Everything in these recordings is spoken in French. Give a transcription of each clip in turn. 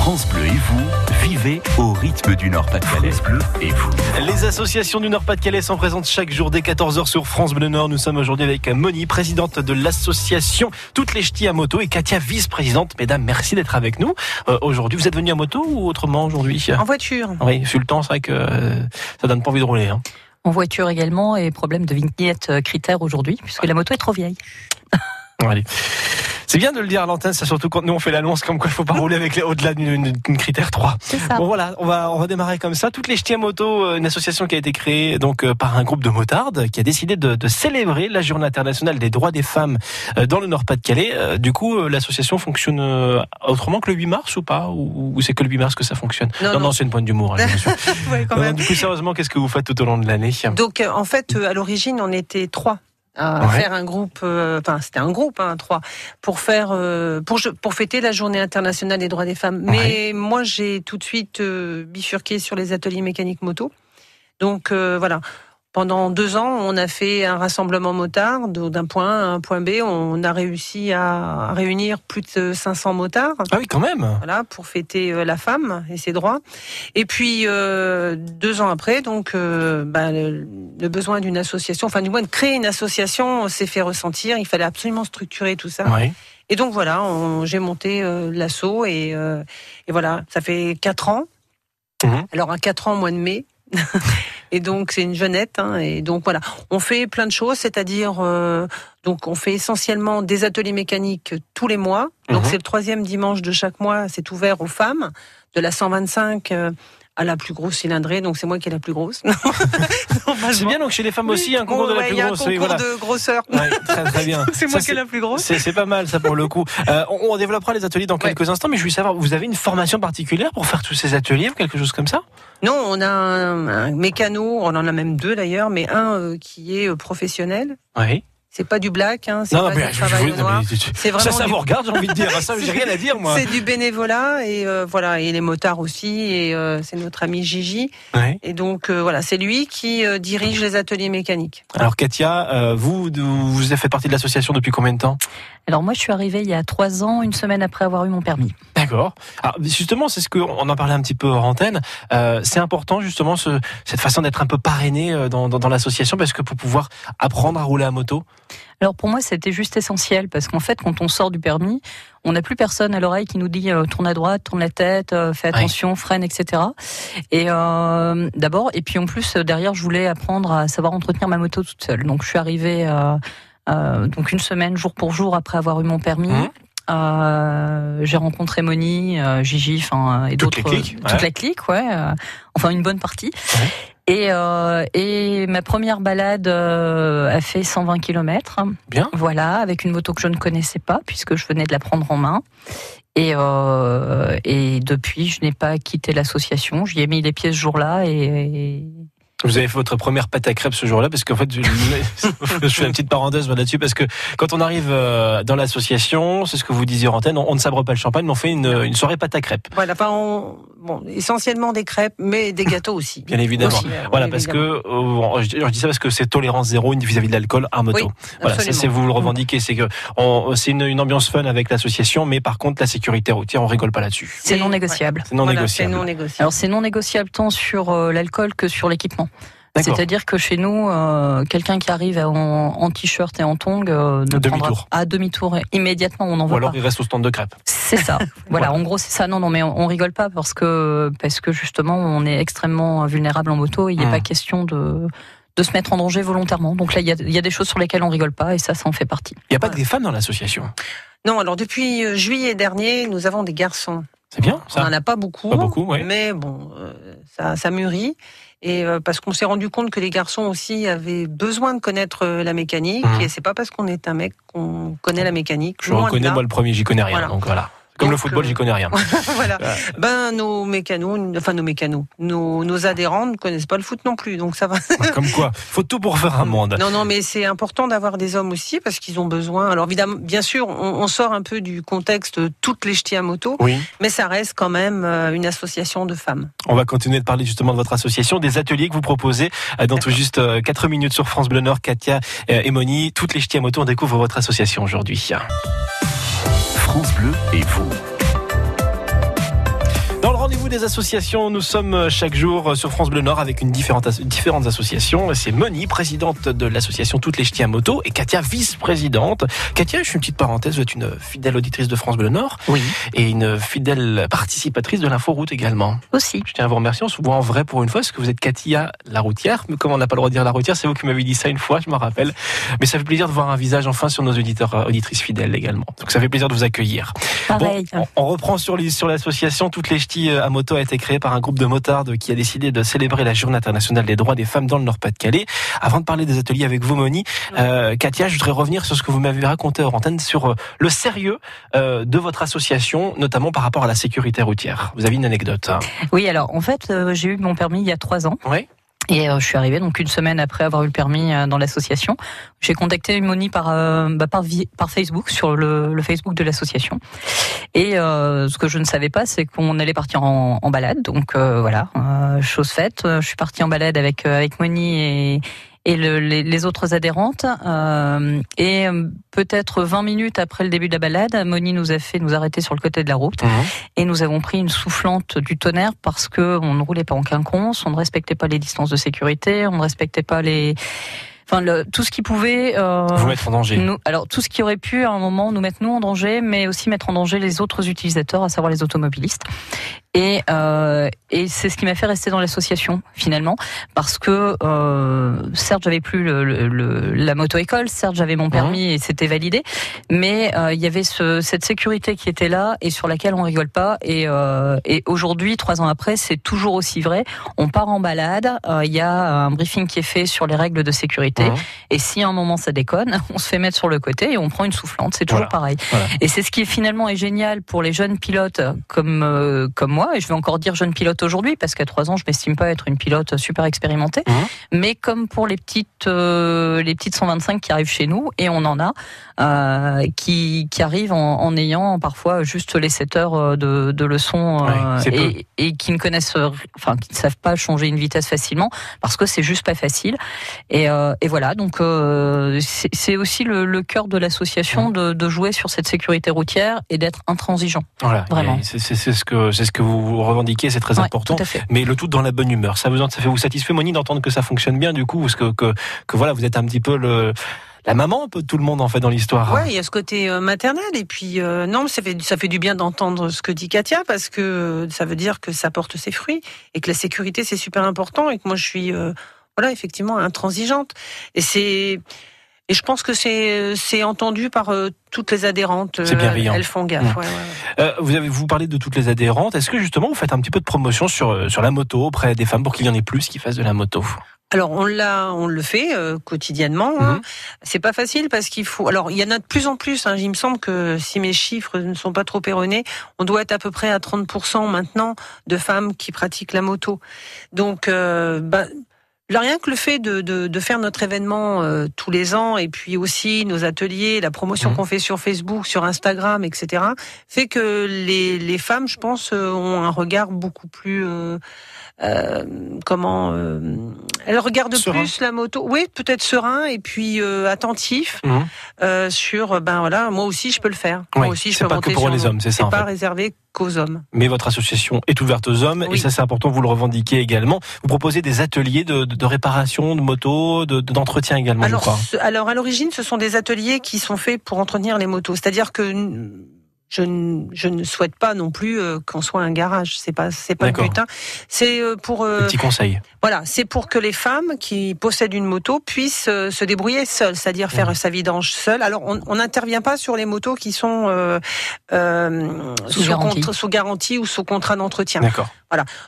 France Bleu et vous, vivez au rythme du Nord-Pas-de-Calais. Bleu et vous. Les associations du Nord-Pas-de-Calais sont présentes chaque jour dès 14h sur France Bleu Nord. Nous sommes aujourd'hui avec Moni, présidente de l'association Toutes les Ch'tis à moto et Katia, vice-présidente. Mesdames, merci d'être avec nous. Euh, aujourd'hui, vous êtes venus à moto ou autrement aujourd'hui? En voiture. Oui, sur le temps, c'est vrai que euh, ça donne pas envie de rouler. Hein. En voiture également et problème de vignette euh, critère aujourd'hui puisque la moto est trop vieille. Allez. C'est bien de le dire à l'antenne, c'est surtout quand nous on fait l'annonce comme quoi il faut pas rouler avec les au-delà d'une critère 3. Ça. Bon voilà, on va on va démarrer comme ça. Toutes les ch'tis à moto, euh, une association qui a été créée donc euh, par un groupe de motards qui a décidé de, de célébrer la Journée internationale des droits des femmes euh, dans le Nord-Pas-de-Calais. Du coup, l'association fonctionne autrement que le 8 mars ou pas? Ou, ou c'est que le 8 mars que ça fonctionne? Non, non, non. non c'est une pointe d'humour. hein. Ouais, du coup, sérieusement, qu'est-ce que vous faites tout au long de l'année? Donc, en fait, à l'origine, on était trois à Ouais. faire un groupe, euh, enfin c'était un groupe, hein, trois, pour faire, euh, pour, pour fêter la Journée internationale des droits des femmes. Mais moi, j'ai tout de suite euh, bifurqué sur les ateliers mécaniques moto. Donc voilà. Pendant deux ans, on a fait un rassemblement motard d'un point A à un point B. On a réussi à réunir plus de 500 motards. Ah oui, quand même. voilà, pour fêter euh, la femme et ses droits. Et puis euh, deux ans après, donc euh, bah, le, le besoin d'une association, enfin du moins de créer une association, s'est fait ressentir. Il fallait absolument structurer tout ça. Oui. Et donc voilà, j'ai monté euh, l'assaut et, euh, et voilà, ça fait quatre ans. Mhm. Alors à quatre ans au mois de mai. Et donc c'est une jeunette, hein, et donc voilà, on fait plein de choses, c'est-à-dire euh, donc on fait essentiellement des ateliers mécaniques tous les mois. Donc Mhm. c'est le troisième dimanche de chaque mois, c'est ouvert aux femmes de la 125 euh, à la plus grosse cylindrée. Donc c'est moi qui est la plus grosse. C'est bien donc chez les femmes aussi un concours de la plus il y a un grosse. concours oui, voilà. de grosseur. Ouais, très très bien. C'est Ça, moi qui est la plus grosse. C'est pas mal ça pour le coup. Euh, on, on développera les ateliers dans Ouais. quelques instants, mais je voulais savoir, vous avez une formation particulière pour faire tous ces ateliers ou quelque chose comme ça? Non, on a un, un mécano, on en a même deux d'ailleurs, mais un euh, qui est euh, professionnel. Oui. C'est pas du black, hein, c'est pas mais du je- travail je- noir. C'est ça, vraiment ça du- vous regarde, j'ai envie de dire. Ça, j'ai rien à dire moi. C'est du bénévolat et euh, voilà et les motards aussi et euh, c'est notre ami Gigi Ouais. et donc euh, voilà c'est lui qui euh, dirige les ateliers mécaniques. Alors Katia, euh, vous, vous avez fait partie de l'association depuis combien de temps Alors moi je suis arrivée il y a trois ans, une semaine après avoir eu mon permis. D'accord. Alors justement, c'est ce qu'on en parlait un petit peu hors antenne. Euh, c'est important justement ce, cette façon d'être un peu parrainé dans, dans, dans l'association parce que pour pouvoir apprendre à rouler à moto. Alors pour moi c'était juste essentiel parce qu'en fait quand on sort du permis, on n'a plus personne à l'oreille qui nous dit euh, tourne à droite, tourne la tête, euh, fais attention, freine, etc. Et euh, d'abord et puis en plus euh, derrière je voulais apprendre à savoir entretenir ma moto toute seule. Donc je suis arrivée euh, euh, donc une semaine jour pour jour après avoir eu mon permis. Mhm. Euh, j'ai rencontré Moni, euh, Gigi, enfin et d'autres, toute ouais. la clique, ouais, enfin une bonne partie. Ouais. Et, euh, et ma première balade euh, a fait 120 km. Bien. Voilà, avec une moto que je ne connaissais pas puisque je venais de la prendre en main. Et, euh, et depuis, je n'ai pas quitté l'association. J'y ai mis les pieds ce jour-là et, et Vous avez fait votre première pâte à crêpes ce jour-là parce qu'en fait, je, je fais une petite parenthèse là-dessus parce que quand on arrive dans l'association, c'est ce que vous disiez en antenne, on, on ne sabre pas le champagne, mais on fait une, une soirée pâte à crêpes. Voilà, enfin on- bon essentiellement des crêpes mais des gâteaux aussi. Bien évidemment. Aussi, euh, Voilà, parce évidemment. que euh, je, je dis ça parce que c'est tolérance zéro vis-à-vis de l'alcool à moto. Oui, voilà, ça c'est vous le revendiquez, c'est que c'est une, une ambiance fun avec l'association, mais par contre la sécurité routière, on rigole pas là-dessus. c'est non négociable. C'est non Voilà, négociable. C'est non négociable. Alors c'est non négociable tant sur euh, l'alcool que sur l'équipement. C'est-à-dire que chez nous, euh, quelqu'un qui arrive en, en t-shirt et en tongs euh, ne Demi-tour. prendra- à demi-tour immédiatement, on n'en Ou veut alors pas. il reste au stand de crêpes. C'est ça. voilà, en gros c'est ça. Non, non, mais on, on rigole pas parce que parce que justement on est extrêmement vulnérable en moto. et Il n'est Mm. pas question de de se mettre en danger volontairement. Donc là, il y a, il y a des choses sur lesquelles on rigole pas et ça, ça en fait partie. Il n'y a pas que des femmes dans l'association? Non, alors depuis euh, juillet dernier, nous avons des garçons. C'est bien On ça. n'en a pas beaucoup, Pas beaucoup, ouais. mais bon, euh, ça, ça mûrit. Et euh, parce qu'on s'est rendu compte que les garçons aussi avaient besoin de connaître euh, la mécanique. Mhm. Et c'est pas parce qu'on est un mec qu'on connaît la mécanique. Je reconnais moi le premier, j'y connais rien. Voilà. Donc voilà. Comme Donc, le football, euh, j'y connais rien. voilà. Ben nos mécanos, enfin nos mécanos, nos, nos adhérents ne connaissent pas le foot non plus, donc ça va. Comme quoi, faut tout pour faire un monde. Non, non, mais c'est important d'avoir des hommes aussi parce qu'ils ont besoin. Alors évidemment, bien sûr, on, on sort un peu du contexte toutes les ch'tis à moto, Oui. mais ça reste quand même euh, une association de femmes. On va continuer de parler justement de votre association, des ateliers que vous proposez euh, dans tout juste euh, 4 minutes sur France Bleu Nord. Katia et Moni, toutes les ch'tis à moto, on découvre votre association aujourd'hui. France Bleu et vous. Dans le rendez-vous des associations, nous sommes euh, chaque jour euh, sur France Bleu Nord avec une différente, différentes associations. C'est Moni, présidente de l'association Toutes les Ch'tis à moto, et Katia, vice-présidente. Katia, je fais une petite parenthèse, vous êtes une fidèle auditrice de France Bleu Nord. Oui. Et une fidèle participatrice de l'inforoute également. Aussi. Je tiens à vous remercier, on se voit en vrai pour une fois, parce que vous êtes Katia la routière? Mais comment on n'a pas le droit de dire la routière, c'est vous qui m'avez dit ça une fois, je me rappelle. Mais ça fait plaisir de voir un visage enfin sur nos auditeurs, euh, auditrices fidèles également. Donc ça fait plaisir de vous accueillir. Pareil. Bon, on, on reprend sur l'association Toutes les Ch'tis à moto a été créée par un groupe de motards qui a décidé de célébrer la Journée internationale des droits des femmes dans le Nord-Pas-de-Calais. Avant de parler des ateliers avec vous, Moni, euh, Katia, je voudrais revenir sur ce que vous m'avez raconté hors antenne sur euh, le sérieux euh, de votre association, notamment par rapport à la sécurité routière. Vous avez une anecdote. hein. Oui, alors en fait, euh, j'ai eu mon permis il y a trois ans. Oui. Et euh, je suis arrivée donc une semaine après avoir eu le permis euh, dans l'association. J'ai contacté Moni par euh, bah, par, par Facebook sur le, le Facebook de l'association. Et euh, ce que je ne savais pas, c'est qu'on allait partir en, en balade. Donc euh, voilà, euh, chose faite. Je suis partie en balade avec avec Moni et et le- les, les autres adhérentes. Euh, et euh, peut-être 20 minutes après le début de la balade, Moni nous a fait nous arrêter sur le côté de la route Mhm. et nous avons pris une soufflante du tonnerre parce que on ne roulait pas en quinconce, on ne respectait pas les distances de sécurité, on ne respectait pas les, enfin le, tout ce qui pouvait. euh, Vous mettre en danger. nous, alors tout ce qui aurait pu à un moment nous mettre nous en danger, mais aussi mettre en danger les autres utilisateurs, à savoir les automobilistes. Et, euh, et c'est ce qui m'a fait rester dans l'association finalement, parce que euh, certes j'avais plus le, le- le- la moto école, certes j'avais mon permis et c'était validé, mais euh, il y avait ce, cette sécurité qui était là et sur laquelle on rigole pas. Et, euh, et aujourd'hui, trois ans après, c'est toujours aussi vrai. On part en balade, euh, il y a un briefing qui est fait sur les règles de sécurité. Et si à un moment ça déconne, on se fait mettre sur le côté et on prend une soufflante. C'est toujours Voilà. pareil. Voilà. Et c'est ce qui est finalement est génial pour les jeunes pilotes comme euh, comme moi. Et je vais encore dire jeune pilote aujourd'hui parce qu'à trois ans, je m'estime pas être une pilote super expérimentée. Mhm. Mais comme pour les petites euh, les petites 125 qui arrivent chez nous et on en a euh, qui qui arrivent en, en ayant parfois juste les 7 heures euh, de, de leçons euh, et, et qui ne connaissent enfin qui ne savent pas changer une vitesse facilement parce que c'est juste pas facile. Et, et voilà, donc c'est aussi le, le cœur de l'association de, de jouer sur cette sécurité routière et d'être intransigeant. Voilà. Vraiment. C'est ce que c'est ce que vous revendiquez, c'est très Ouais, important. Tout à fait. Mais le tout dans la bonne humeur. Ça vous, ça fait vous satisfait, Moni, d'entendre que ça fonctionne bien, du coup, parce que, que, que voilà, vous êtes un petit peu le, la maman un peu de tout le monde, en fait, dans l'histoire. Ouais, il y a ce côté euh, maternel et puis euh, non, ça fait ça fait du bien d'entendre ce que dit Katia parce que euh, ça veut dire que ça porte ses fruits et que la sécurité c'est super important et que moi je suis euh, voilà effectivement intransigeante et c'est et je pense que c'est c'est entendu par euh, toutes les adhérentes. C'est euh, bienveillant. Elles font gaffe. Mmh. ouais. Euh, vous avez vous parlez de toutes les adhérentes. Est-ce que justement vous faites un petit peu de promotion sur euh, sur la moto auprès des femmes pour qu'il y en ait plus qui fassent de la moto? Alors on l'a, on le fait euh, quotidiennement. hein. Mhm. C'est pas facile parce qu'il faut. Alors il y en a de plus en plus. Hein. Il me semble que si mes chiffres ne sont pas trop erronés, on doit être à peu près à 30% maintenant de femmes qui pratiquent la moto. Donc euh, bah, là, rien que le fait de, de, de faire notre événement euh, tous les ans et puis aussi nos ateliers, la promotion Mhm. qu'on fait sur Facebook, sur Instagram, etc., fait que les, les femmes, je pense, euh, ont un regard beaucoup plus euh, euh, comment euh, elles regardent Serein. plus la moto. Oui, peut-être serein et puis euh, attentif euh, sur ben voilà, moi aussi je peux le faire. Oui, moi aussi je peux pas monter que pour sur les hommes, c'est ça, C'est pas fait. réservé qu'aux hommes. Mais votre association est ouverte aux hommes et ça c'est important, vous le revendiquez également. Vous proposez des ateliers de, de, de réparation de motos, de- de- d'entretien également, je Alors, crois. ce- alors à l'origine, ce sont des ateliers qui sont faits pour entretenir les motos. C'est-à-dire que je, ne- je ne souhaite pas non plus euh, qu'on soit un garage. C'est pas c'est pas le D'accord. but. hein. C'est euh, pour euh, Petit conseil. voilà, c'est pour que les femmes qui possèdent une moto puissent se débrouiller seules, c'est-à-dire faire Mhm. sa vidange seule. Alors on n'intervient pas sur les motos qui sont euh, euh, Sous garantie. contre- sous garantie ou sous contrat d'entretien. D'accord.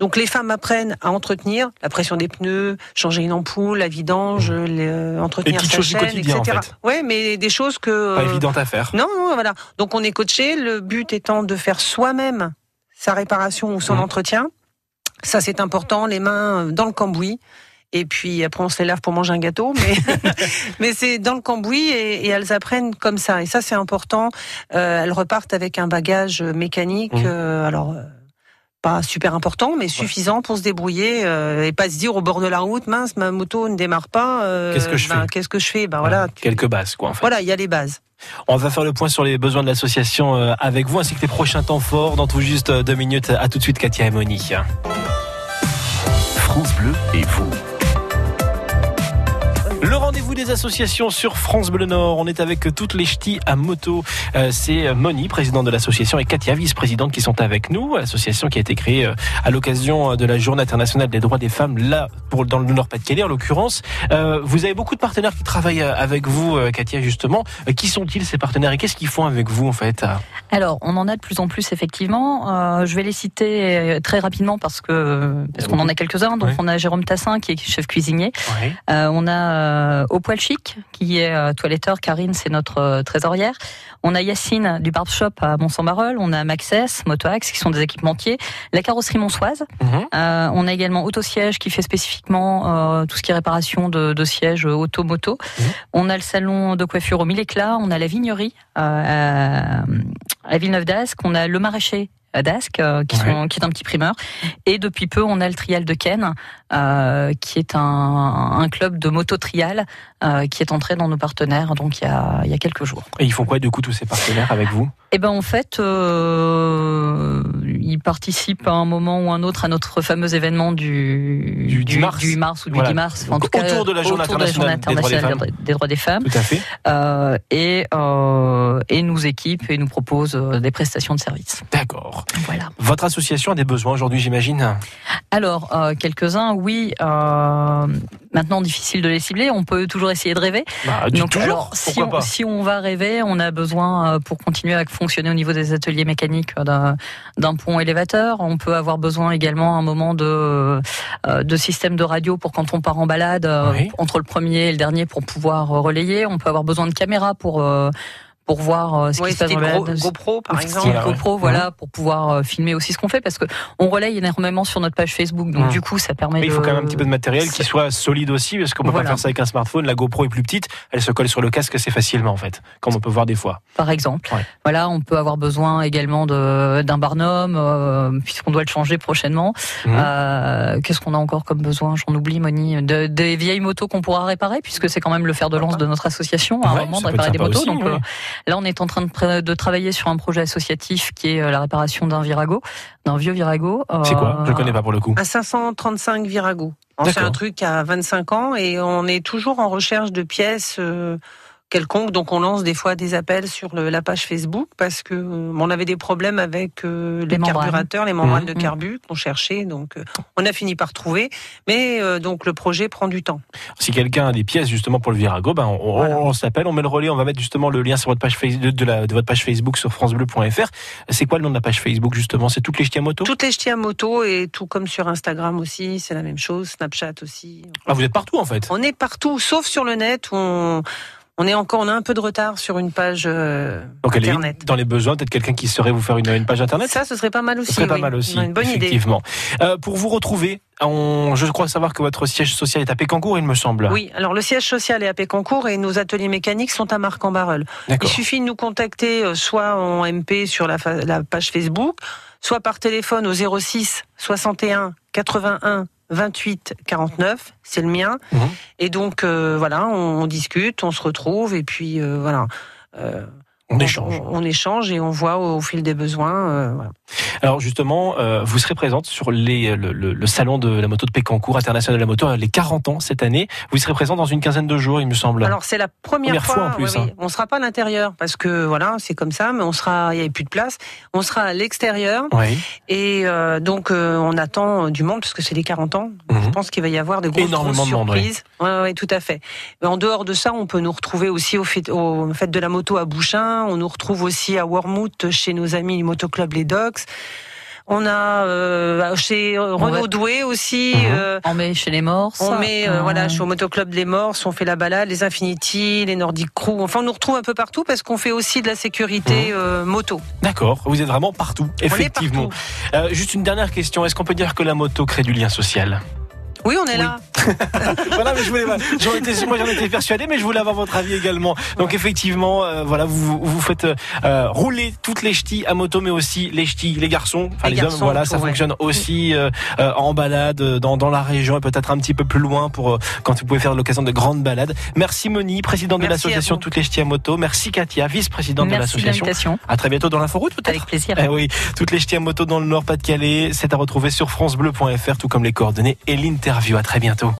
Donc les femmes apprennent à entretenir la pression des pneus, changer une ampoule, la vidange, les, euh, entretenir Mmh. sa chaîne, quotidien, en etc. fait. Ouais, mais des choses que Pas euh, évident à faire. non, non, voilà. Donc on est coaché. Le but étant de faire soi-même sa réparation ou son Mhm. entretien. Ça c'est important. Les mains dans le cambouis. Et puis après on se les lave pour manger un gâteau, mais mais c'est dans le cambouis et, et elles apprennent comme ça. Et ça c'est important. Euh, elles repartent avec un bagage mécanique. Mhm. euh, alors euh, pas super important, mais suffisant pour se débrouiller euh, et pas se dire au bord de la route, mince, ma moto ne démarre pas. euh, Qu'est-ce que je ben, fais Qu'est-ce que je fais? Ben voilà. tu- Quelques bases, quoi, en fait. Voilà, il y a les bases. On va faire le point sur les besoins de l'association euh, avec vous, ainsi que les prochains temps forts dans tout juste deux minutes. À tout de suite, Katia et Moni. France Bleu et vous. Des associations sur France Bleu Nord. On est avec toutes les ch'tis à moto. Euh, C'est Moni, présidente de l'association, et Katia, vice-présidente, qui sont avec nous. L'association qui a été créée euh, à l'occasion de la Journée internationale des droits des femmes, là, pour, dans le Nord-Pas-de-Calais, en l'occurrence. Euh, vous avez beaucoup de partenaires qui travaillent euh, avec vous, euh, Katia, justement. Euh, Qui sont-ils, ces partenaires, et qu'est-ce qu'ils font avec vous, en fait Alors, on en a de plus en plus effectivement. Euh, je vais les citer euh, très rapidement parce que parce qu'on en a quelques-uns. Donc, on a Jérôme Tassin qui est chef cuisinier. Euh, on a euh, Au Poil Chic qui est euh, toiletteur. Karine, c'est notre euh, trésorière. On a Yacine du Barb Shop à Mont-Saint-Barreul. On a Maxès, Motoax qui sont des équipementiers. La carrosserie Monsoise. Mhm. Euh, on a également Autosiège qui fait spécifiquement euh, tout ce qui est réparation de, de sièges auto-moto. Mhm. On a le salon de coiffure au Mille Éclats. On a la vignerie euh, à, à Villeneuve d'Ascq. On a le maraîcher à d'Ascq, euh, qui, Ouais. qui est un petit primeur. Et depuis peu, on a le Trial de Ken, euh, qui est un, un club de moto trial euh, qui est entré dans nos partenaires donc il y a, il y a quelques jours. Et ils font quoi, du coup, tous ces partenaires avec vous? Et ben en fait, euh, ils participent à un moment ou un autre à notre fameux événement du, Du 10 mars. du mars ou du Voilà. 10 mars. Donc, autour de la Journée internationale des droits des internationale des droits des femmes. Tout à fait. Et, et nous équipe et nous propose des prestations de services. D'accord. Voilà. Votre association a des besoins aujourd'hui, j'imagine? Alors, euh, quelques-uns, oui. euh, maintenant, difficile de les cibler. On peut toujours essayer de rêver. bah, Donc, Toujours, alors, si on, si on va rêver, on a besoin, euh, pour continuer à fonctionner au niveau des ateliers mécaniques, euh, d'un- pont élévateur. On peut avoir besoin également à un moment de, euh, de système de radio pour quand on part en balade, Oui. entre le premier et le dernier, pour pouvoir relayer. On peut avoir besoin de caméras pour, pour voir euh, ce Ouais, qui se passe dans la. GoPro, par exemple. Voilà, ouais. GoPro, voilà, pour pouvoir euh, filmer aussi ce qu'on fait, parce que on relaye énormément sur notre page Facebook, donc du coup, ça permet. Mais il faut de- quand même un petit peu de matériel qui soit solide aussi, parce qu'on peut Voilà. pas faire ça avec un smartphone. La GoPro est plus petite, elle se colle sur le casque assez facilement en fait, comme on peut voir des fois. par exemple. Ouais. Voilà, on peut avoir besoin également de d'un barnum, euh, puisqu'on doit le changer prochainement. Mhm. Euh, Qu'est-ce qu'on a encore comme besoin? J'en oublie, Moni. De- des vieilles motos qu'on pourra réparer, puisque c'est quand même le fer de lance de notre association, à un moment de réparer des motos. aussi, donc ouais. euh, là, on est en train de, travailler sur un projet associatif qui est euh, la réparation d'un Virago, d'un vieux Virago. C'est quoi? Je Euh, le connais pas pour le coup. Un 535 Virago. C'est D'accord. un truc à 25 ans et on est toujours en recherche de pièces quelconques. Donc on lance des fois des appels sur le- la page Facebook parce que euh, on avait des problèmes avec euh, les, carburateurs, les membranes Mhm. de carbu qu'on cherchait. Donc euh, on a fini par trouver. Mais euh, donc le projet prend du temps. Si quelqu'un a des pièces justement pour le Virago, ben on, on- Voilà. on s'appelle, on met le relais, on va mettre justement le lien sur votre page face- de, de la- de votre page Facebook sur francebleu.fr. C'est quoi le nom de la page Facebook justement? C'est toutes les ch'tis à moto? Toutes les ch'tis à moto et tout comme sur Instagram aussi, c'est la même chose. Snapchat aussi. Ah, vous êtes partout en fait? On est partout, sauf sur le net où on, on est encore, on a un peu de retard sur une page euh, Donc elle est internet. dans les besoins, peut-être quelqu'un qui saurait vous faire une, une page internet. Ça, ce serait pas mal aussi. Ce serait pas mal aussi. Une bonne idée. effectivement. Euh, pour vous retrouver, on, je crois savoir que votre siège social est à Pécancourt, il me semble. Oui, alors le siège social est à Pécancourt et nos ateliers mécaniques sont à Marc-en-Barœul. Il suffit de nous contacter euh, soit en MP sur la, la page Facebook, soit par téléphone au 06 61 81 28 49, c'est le mien. Mhm. Et donc euh, voilà, on, on discute, on se retrouve et puis euh, voilà. Euh, On échange. On, on échange et on voit au, fil des besoins. euh, voilà. Alors justement, euh, vous serez présente sur les, le, le- le salon de la moto de Pécancourt, international de la moto, les 40 ans cette année. Vous serez présent dans une quinzaine de jours, il me semble. Alors c'est la première, Première fois, en plus, oui, hein. oui. On sera pas à l'intérieur parce que voilà, c'est comme ça, mais on sera, il y avait plus de place. On sera à l'extérieur oui. et euh, donc euh, on attend du monde parce que c'est les 40 ans. Mhm. Je pense qu'il va y avoir des grosses, Énormément grosses de monde, ouais. surprises. Ouais, ouais, tout à fait. Mais en dehors de ça, on peut nous retrouver aussi au fait, au fête de la moto à Bouchain. On nous retrouve aussi à Wormwood chez nos amis du motoclub Les Docks. On a euh, chez Renaud. Doué aussi. Mhm. euh, On met chez les morts. on met, euh, voilà, je suis au motoclub des Morses, on fait la balade, les Infinity, les Nordic Crew. Enfin, on nous retrouve un peu partout parce qu'on fait aussi de la sécurité euh, moto. D'accord, vous êtes vraiment partout, On est effectivement. partout. Euh, juste une dernière question, est-ce qu'on peut dire que la moto crée du lien social? Oui, on est Oui, là. voilà, mais je voulais, j'en étais, moi j'en étais persuadé, mais je voulais avoir votre avis également. Donc effectivement, euh, voilà, vous vous faites euh, rouler toutes les ch'tis à moto, mais aussi les ch'tis, les garçons, enfin les, hommes. Voilà, ça fonctionne aussi euh, en balade dans, dans la région et peut-être un petit peu plus loin pour quand vous pouvez faire l'occasion de grandes balades. Merci Moni, présidente de l'association Toutes les ch'tis à moto. Merci Katia, vice-présidente de l'association. À très bientôt dans l'inforoute peut-être. Avec plaisir. Eh oui, Toutes les ch'tis à moto dans le Nord Pas-de-Calais, c'est à retrouver sur francebleu.fr, tout comme les coordonnées et interview. À très bientôt.